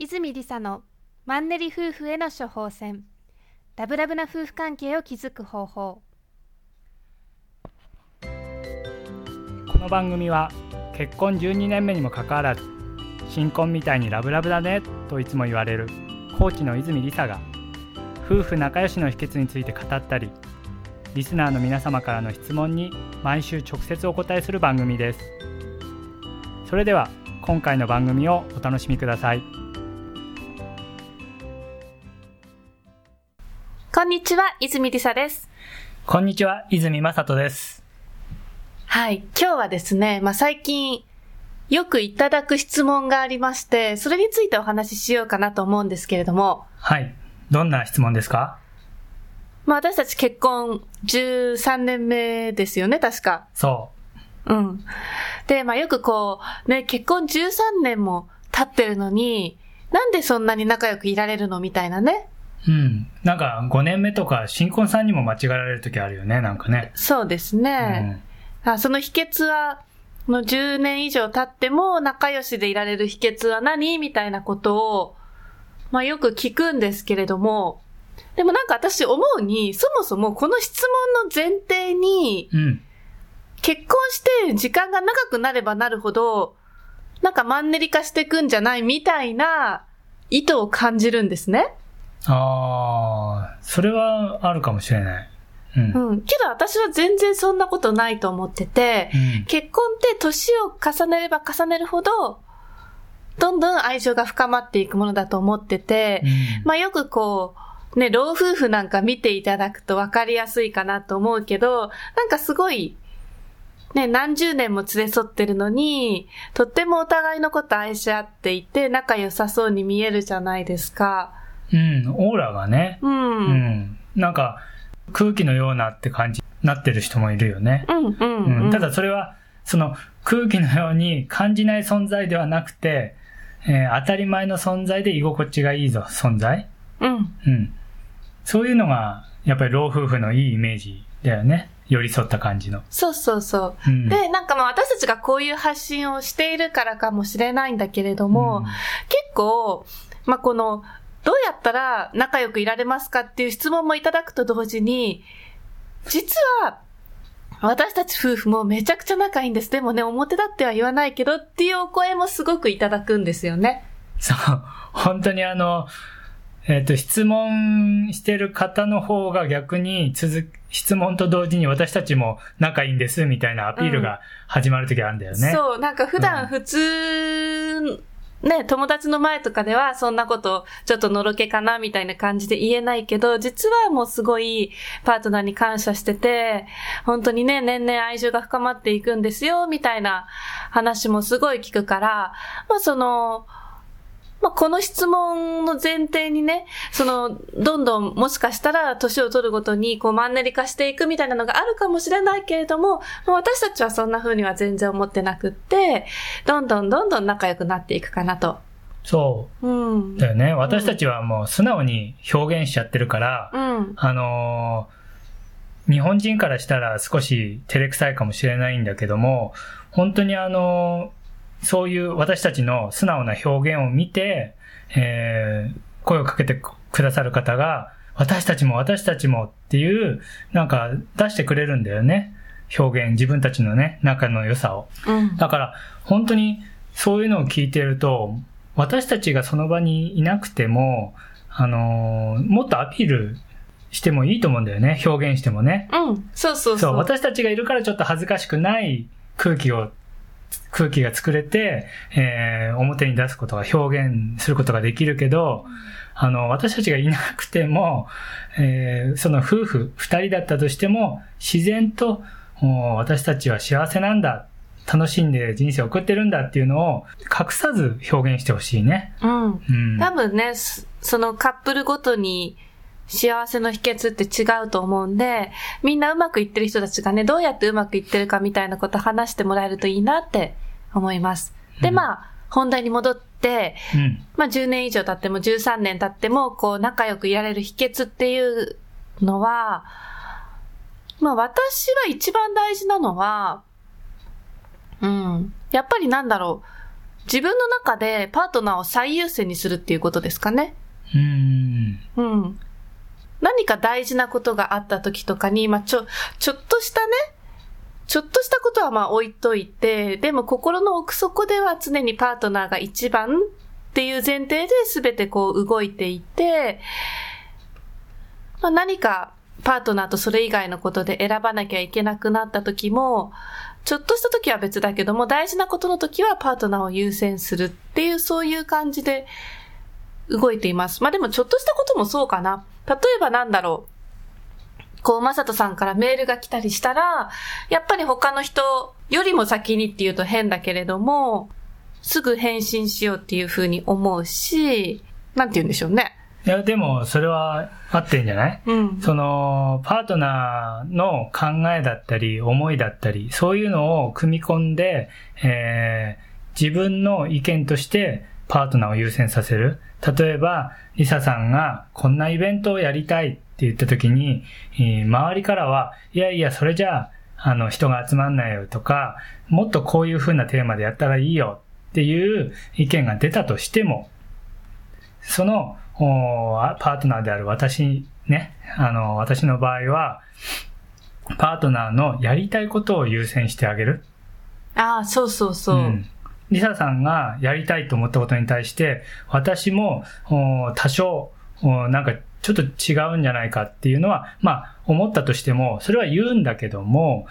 泉理沙のマンネリ夫婦への処方箋。ラブラブな夫婦関係を築く方法。この番組は結婚12年目にもかかわらず新婚みたいにラブラブだねといつも言われるコーチの泉理沙が夫婦仲良しの秘訣について語ったりリスナーの皆様からの質問に毎週直接お答えする番組です。それでは今回の番組をお楽しみください。こんにちは泉理沙ですこんにちは泉正人ですはい今日はですね、まあ、最近よくいただく質問がありましてそれについてお話ししようかなと思うんですけれどもはいどんな質問ですか？まあ私たち結婚13年目ですよね、確か。そう。うん。で、まあよくこう、ね、結婚13年も経ってるのに、なんでそんなに仲良くいられるの？みたいなね。うん。なんか5年目とか新婚さんにも間違えられる時あるよね、なんかね。そうですね。うん、あその秘訣は、の10年以上経っても仲良しでいられる秘訣は何？みたいなことを、まあよく聞くんですけれども、でもなんか私思うに、そもそもこの質問の前提に、うん、結婚して時間が長くなればなるほど、なんかマンネリ化していくんじゃない？みたいな意図を感じるんですね。ああ、それはあるかもしれない。うん。うん。けど私は全然そんなことないと思ってて、うん、結婚って年を重ねれば重ねるほど、どんどん愛情が深まっていくものだと思ってて、うん、まあよくこう、ね、老夫婦なんか見ていただくと分かりやすいかなと思うけど、なんかすごい、ね、何十年も連れ添ってるのに、とってもお互いのこと愛し合っていて、仲良さそうに見えるじゃないですか。うん、オーラがね。うん。うん、なんか、空気のようなって感じになってる人もいるよね。うん、うん、うん。ただそれは、その空気のように感じない存在ではなくて、えー、当たり前の存在で居心地がいいぞ、存在。うん。うん。そういうのが、やっぱり老夫婦のいいイメージだよね。寄り添った感じの。そうそうそう。うん、で、なんかまあ私たちがこういう発信をしているからかもしれないんだけれども、うん、結構、まあこの、どうやったら仲良くいられますかっていう質問もいただくと同時に、実は、私たち夫婦もめちゃくちゃ仲いいんです。でもね、表立っては言わないけどっていうお声もすごくいただくんですよね。そう。本当にあの、えっ、ー、と、質問してる方の方が逆に続質問と同時に私たちも仲いいんですみたいなアピールが始まるときあるんだよね、うん、そう、なんか普段普通、うんね、友達の前とかではそんなことちょっとのろけかなみたいな感じで言えないけど、実はもうすごいパートナーに感謝してて、本当にね、年々愛情が深まっていくんですよ、みたいな話もすごい聞くから、まあその、まあ、この質問の前提にね、その、どんどんもしかしたら年を取るごとにこうマンネリ化していくみたいなのがあるかもしれないけれども、まあ、私たちはそんな風には全然思ってなくって、どんどんどんどん仲良くなっていくかなと。そう。うん。だよね。私たちはもう素直に表現しちゃってるから、うん、あのー、日本人からしたら少し照れくさいかもしれないんだけども、本当にあのーそういう私たちの素直な表現を見て、えー、声をかけてくださる方が、私たちも私たちもっていう、なんか出してくれるんだよね。表現、自分たちのね、仲の良さを。うん、だから、本当にそういうのを聞いてると、私たちがその場にいなくても、あのー、もっとアピールしてもいいと思うんだよね。表現してもね。うん。そうそうそう。そう、私たちがいるからちょっと恥ずかしくない空気を空気が作れて、えー、表に出すことが表現することができるけど、あの、私たちがいなくても、えー、その夫婦二人だったとしても、自然と、私たちは幸せなんだ、楽しんで人生を送ってるんだっていうのを隠さず表現してほしいね。うん。うん、多分ね、そのカップルごとに、幸せの秘訣って違うと思うんで、みんなうまくいってる人たちがね、どうやってうまくいってるかみたいなこと話してもらえるといいなって思います。で、まあ、本題に戻って、うん、まあ10年以上経っても13年経っても、こう仲良くいられる秘訣っていうのは、まあ私は一番大事なのは、うん、やっぱりなんだろう、自分の中でパートナーを最優先にするっていうことですかね。うん。うん。何か大事なことがあった時とかに、まあ、ちょ、ちょっとしたね、ちょっとしたことはまあ置いといて、でも心の奥底では常にパートナーが一番っていう前提で全てこう動いていて、まあ、何かパートナーとそれ以外のことで選ばなきゃいけなくなった時も、ちょっとした時は別だけども、大事なことの時はパートナーを優先するっていう、そういう感じで動いています。まあでもちょっとしたこともそうかな。例えばなんだろう。こう、まさとさんからメールが来たりしたら、やっぱり他の人よりも先にっていうと変だけれども、すぐ返信しようっていうふうに思うし、なんて言うんでしょうね。いや、でも、それは合ってんじゃない？うん。その、パートナーの考えだったり、思いだったり、そういうのを組み込んで、えー自分の意見としてパートナーを優先させる。例えば、リサさんがこんなイベントをやりたいって言った時に、えー周りからは、いやいや、それじゃあ、あの、人が集まんないよとか、もっとこういう風なテーマでやったらいいよっていう意見が出たとしても、その、パートナーである私、ね、あの、私の場合は、パートナーのやりたいことを優先してあげる。ああ、そうそうそう。んリサさんがやりたいと思ったことに対して、私も、お多少、おなんかちょっと違うんじゃないかっていうのは、まあ、思ったとしても、それは言うんだけども、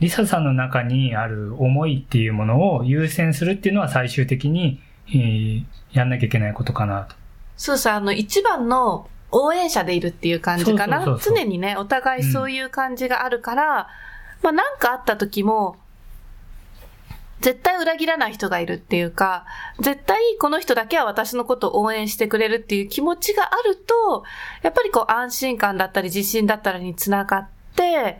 リサさんの中にある思いっていうものを優先するっていうのは最終的に、えーやんなきゃいけないことかなと。そうそう、あの、一番の応援者でいるっていう感じかな。常にね、お互いそういう感じがあるから、まあなんかあった時も、絶対裏切らない人がいるっていうか、絶対この人だけは私のことを応援してくれるっていう気持ちがあると、やっぱりこう安心感だったり自信だったりにつながって、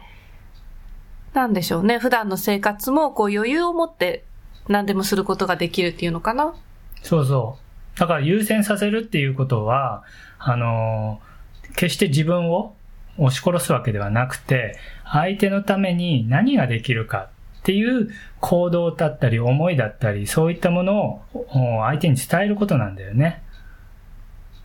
なんでしょうね。普段の生活もこう余裕を持って何でもすることができるっていうのかな。そうそう。だから優先させるっていうことは、あのー決して自分を押し殺すわけではなくて、相手のために何ができるかっていう行動だったり思いだったり、そういったものをお相手に伝えることなんだよね。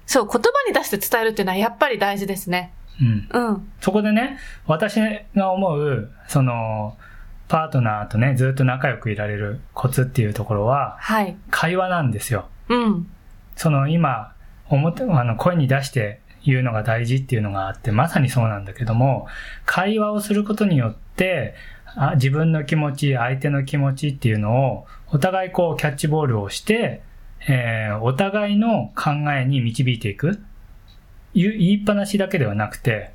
そう、言葉に出して伝えるっていうのはやっぱり大事ですね。うん。うん。そこでね、私が思う、その、パートナーとね、ずっと仲良くいられるコツっていうところは、はい。会話なんですよ。うん。その今、表、あの、声に出して言うのが大事っていうのがあって、まさにそうなんだけども、会話をすることによって、あ自分の気持ち、相手の気持ちっていうのを、お互いこうキャッチボールをして、えーお互いの考えに導いていく。言いっぱなしだけではなくて、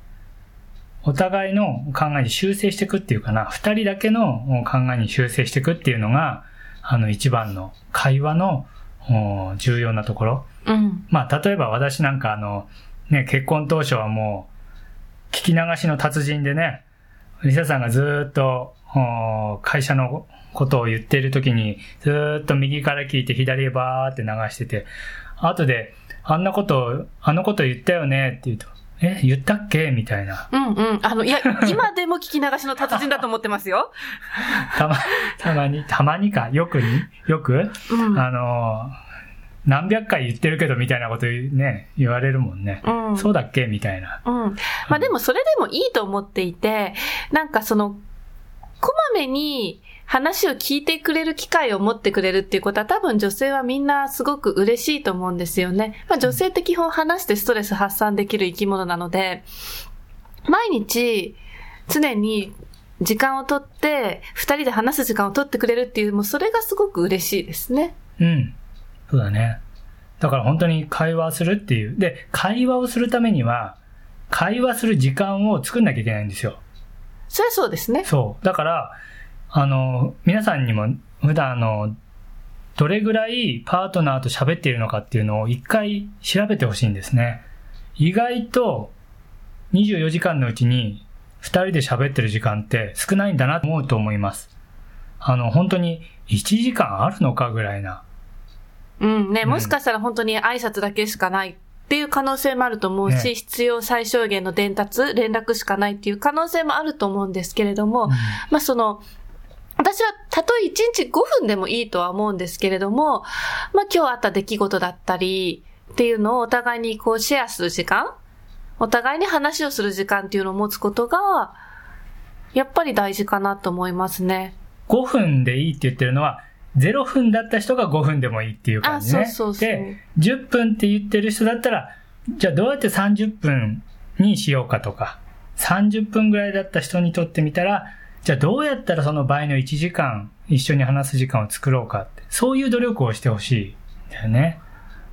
お互いの考えに修正していくっていうかな、二人だけの考えに修正していくっていうのが、あの一番の会話のお重要なところ。うん。まあ、例えば私なんかあの、ね、結婚当初はもう、聞き流しの達人でね、リサさんがずーっと、お会社のことを言っている時に、ずーっと右から聞いて左へバーって流してて、後で、あんなこと、あのこと言ったよねって言うと、え、言ったっけ？みたいな。うんうん。あの、いや、今でも聞き流しの達人だと思ってますよ。たま、たまに、たまにか、よくに、よく、うん。あの、何百回言ってるけどみたいなことね、言われるもんね。うん。そうだっけみたいな。うん。まあでもそれでもいいと思っていて、なんかその、こまめに話を聞いてくれる機会を持ってくれるっていうことは多分女性はみんなすごく嬉しいと思うんですよね。まあ女性って基本話してストレス発散できる生き物なので、毎日常に時間をとって、二人で話す時間をとってくれるっていう、もうそれがすごく嬉しいですね。うん。そうだね。だから本当に会話するっていう。で、会話をするためには、会話する時間を作んなきゃいけないんですよ。それはそうですね。そう。だから、あの、皆さんにも普段あの、どれぐらいパートナーと喋っているのかっていうのを一回調べてほしいんですね。意外と24時間のうちに2人で喋ってる時間って少ないんだなと思うと思います。あの、本当に1時間あるのかぐらいな。うん。ね、うん。もしかしたら本当に挨拶だけしかないっていう可能性もあると思うし、ね。必要最小限の伝達、連絡しかないっていう可能性もあると思うんですけれども、うん。まあその、例私はたとえ1日5分でもいいとは思うんですけれども、まあ今日あった出来事だったりっていうのをお互いにこうシェアする時間お互いに話をする時間っていうのを持つことが、やっぱり大事かなと思いますね。5分でいいって言ってるのは、0分だった人が5分でもいいっていう感じね。あそうそうそうで、10分って言ってる人だったら、じゃあどうやって30分にしようかとか、30分ぐらいだった人にとってみたら、じゃあどうやったらその倍の1時間一緒に話す時間を作ろうかって、そういう努力をしてほしいんだよね。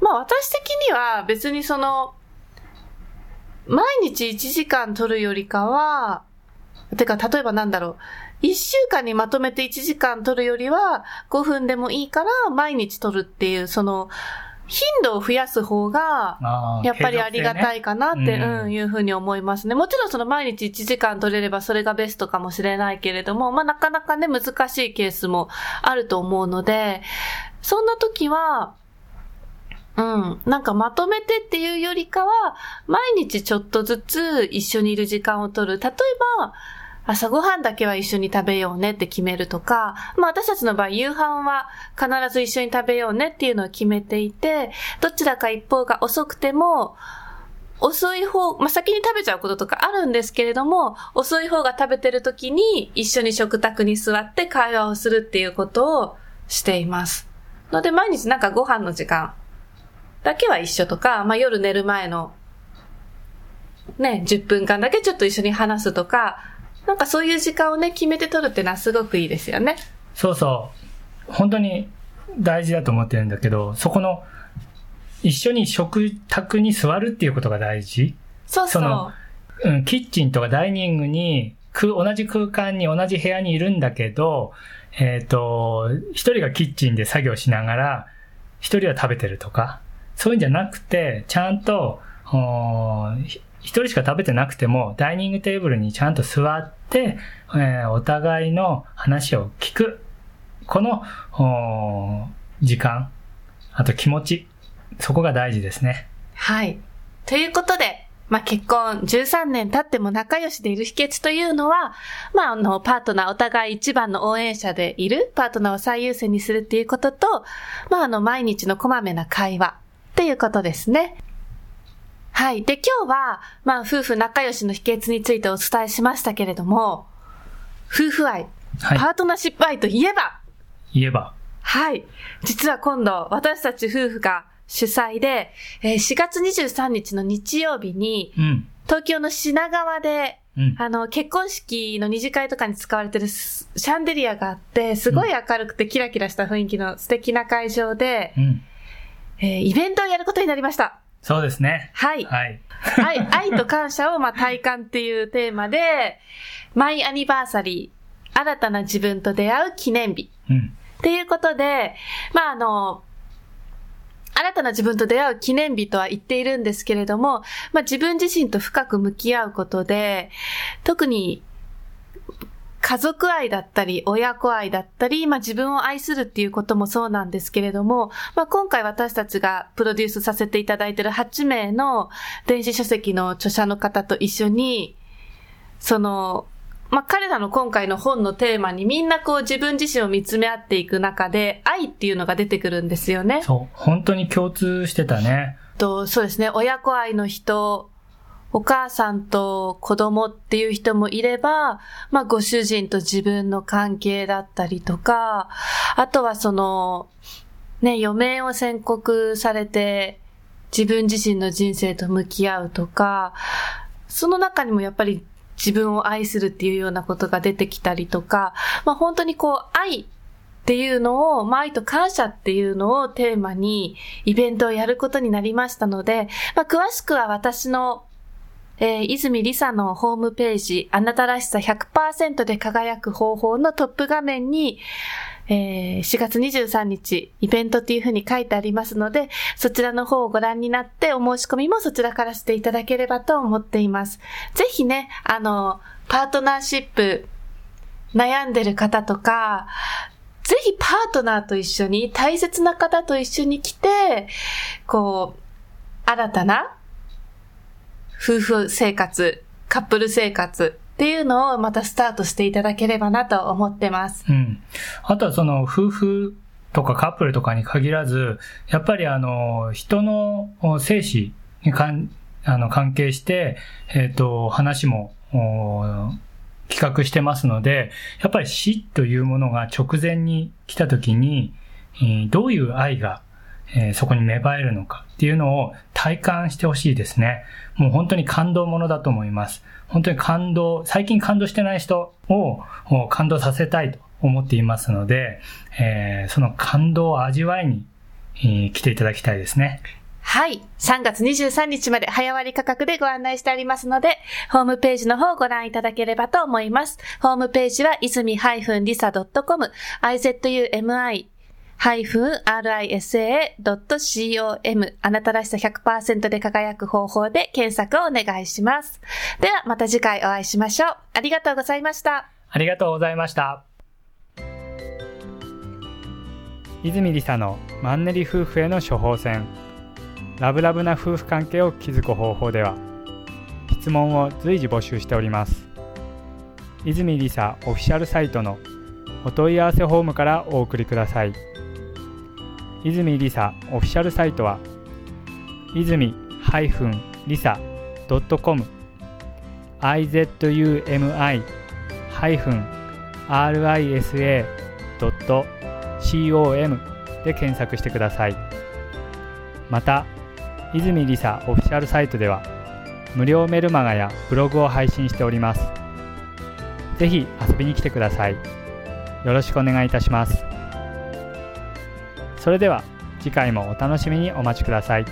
まあ私的には別にその、毎日1時間取るよりかは、てか例えばなんだろう、1週間にまとめて1時間取るよりは5分でもいいから毎日取るっていう、その、頻度を増やす方が、やっぱりありがたいかなって、ねうん、いうふうに思いますね。もちろんその毎日1時間取れればそれがベストかもしれないけれども、まあなかなかね、難しいケースもあると思うので、そんな時は、うん。なんかまとめてっていうよりかは、毎日ちょっとずつ一緒にいる時間を取る。例えば、朝ごはんだけは一緒に食べようねって決めるとか、まあ私たちの場合夕飯は必ず一緒に食べようねっていうのを決めていて、どちらか一方が遅くても、遅い方、まあ、先に食べちゃうこととかあるんですけれども、遅い方が食べてる時に一緒に食卓に座って会話をするっていうことをしています。ので毎日なんかご飯の時間だけは一緒とか、まあ、夜寝る前のね、10分間だけちょっと一緒に話すとか、なんかそういう時間をね、決めて取るっていうのはすごくいいですよね。そうそう。本当に大事だと思ってるんだけど、そこの、一緒に食卓に座るっていうことが大事。そうそう。そのうん、キッチンとかダイニングに、く同じ空間に同じ部屋にいるんだけど、えっ、と、一人がキッチンで作業しながら、一人は食べてるとか、そういうんじゃなくて、ちゃんと、一人しか食べてなくても、ダイニングテーブルにちゃんと座って、えーお互いの話を聞く。この、時間、あと気持ち、そこが大事ですね。はい。ということで、まあ、結婚13年経っても仲良しでいる秘訣というのは、まあ、あの、パートナーお互い一番の応援者でいる、パートナーを最優先にするっていうことと、まあ、あの、毎日のこまめな会話っていうことですね。はい。で、今日は、まあ、夫婦仲良しの秘訣についてお伝えしましたけれども、夫婦愛、はいパートナーシップ愛といえば、言えば。はい。実は今度、私たち夫婦が主催で、えー4月23日の日曜日に、うん。東京の品川で、うん。あの、結婚式の二次会とかに使われてるスシャンデリアがあって、すごい明るくてキラキラした雰囲気の素敵な会場で、うん。えーイベントをやることになりました。そうですね。はい。はい。愛、愛と感謝を、まあ、体感っていうテーマで、マイアニバーサリー、新たな自分と出会う記念日。うん。っていうことで、まあ、あの、新たな自分と出会う記念日とは言っているんですけれども、まあ、自分自身と深く向き合うことで、特に家族愛だったり、親子愛だったり、まあ、自分を愛するっていうこともそうなんですけれども、まあ、今回私たちがプロデュースさせていただいている8名の電子書籍の著者の方と一緒に、その、まあ、彼らの今回の本のテーマにみんなこう自分自身を見つめ合っていく中で愛っていうのが出てくるんですよね。そう。本当に共通してたね。と、そうですね、親子愛の人、お母さんと子供っていう人もいれば、まあ、ご主人と自分の関係だったりとか、あとはその、ね、余命を宣告されて、自分自身の人生と向き合うとか、その中にもやっぱり自分を愛するっていうようなことが出てきたりとか、まあ、本当にこう、愛っていうのを、まあ、愛と感謝っていうのをテーマにイベントをやることになりましたので、まあ、詳しくは私のえー、泉理沙のホームページ、あなたらしさ100%で輝く方法のトップ画面に、えー、4月23日、イベントっていう風に書いてありますので、そちらの方をご覧になって、お申し込みもそちらからしていただければと思っています。ぜひね、あの、パートナーシップ、悩んでる方とか、ぜひパートナーと一緒に、大切な方と一緒に来て、こう、新たな夫婦生活、カップル生活っていうのをまたスタートしていただければなと思ってます。うん。あとはその夫婦とかカップルとかに限らず、やっぱりあの、人の生死にかんあの関係して、えっ、と、話も、企画してますので、やっぱり死というものが直前に来た時に、えーどういう愛が、えそこに芽生えるのかっていうのを体感してほしいですね。もう本当に感動ものだと思います。本当に感動、最近感動してない人を感動させたいと思っていますので、えその感動を味わいに、え来ていただきたいですね。はい。3月23日まで早割価格でご案内してありますので、ホームページの方をご覧いただければと思います。ホームページは、いずみ -lisa.com、izumi risa.com あなたらしさ100%で輝く方法で検索をお願いします。ではまた次回お会いしましょう。ありがとうございました。ありがとうございました。泉理沙のマンネリ夫婦への処方箋ラブラブな夫婦関係を築く方法では質問を随時募集しております泉理沙オフィシャルサイトのお問い合わせフォームからお送りください泉理沙オフィシャルサイトは泉 -lisa.com izumi-risa.com で検索してください。また泉理沙オフィシャルサイトでは無料メルマガやブログを配信しております。ぜひ遊びに来てください。よろしくお願いいたします。それでは次回もお楽しみにお待ちください。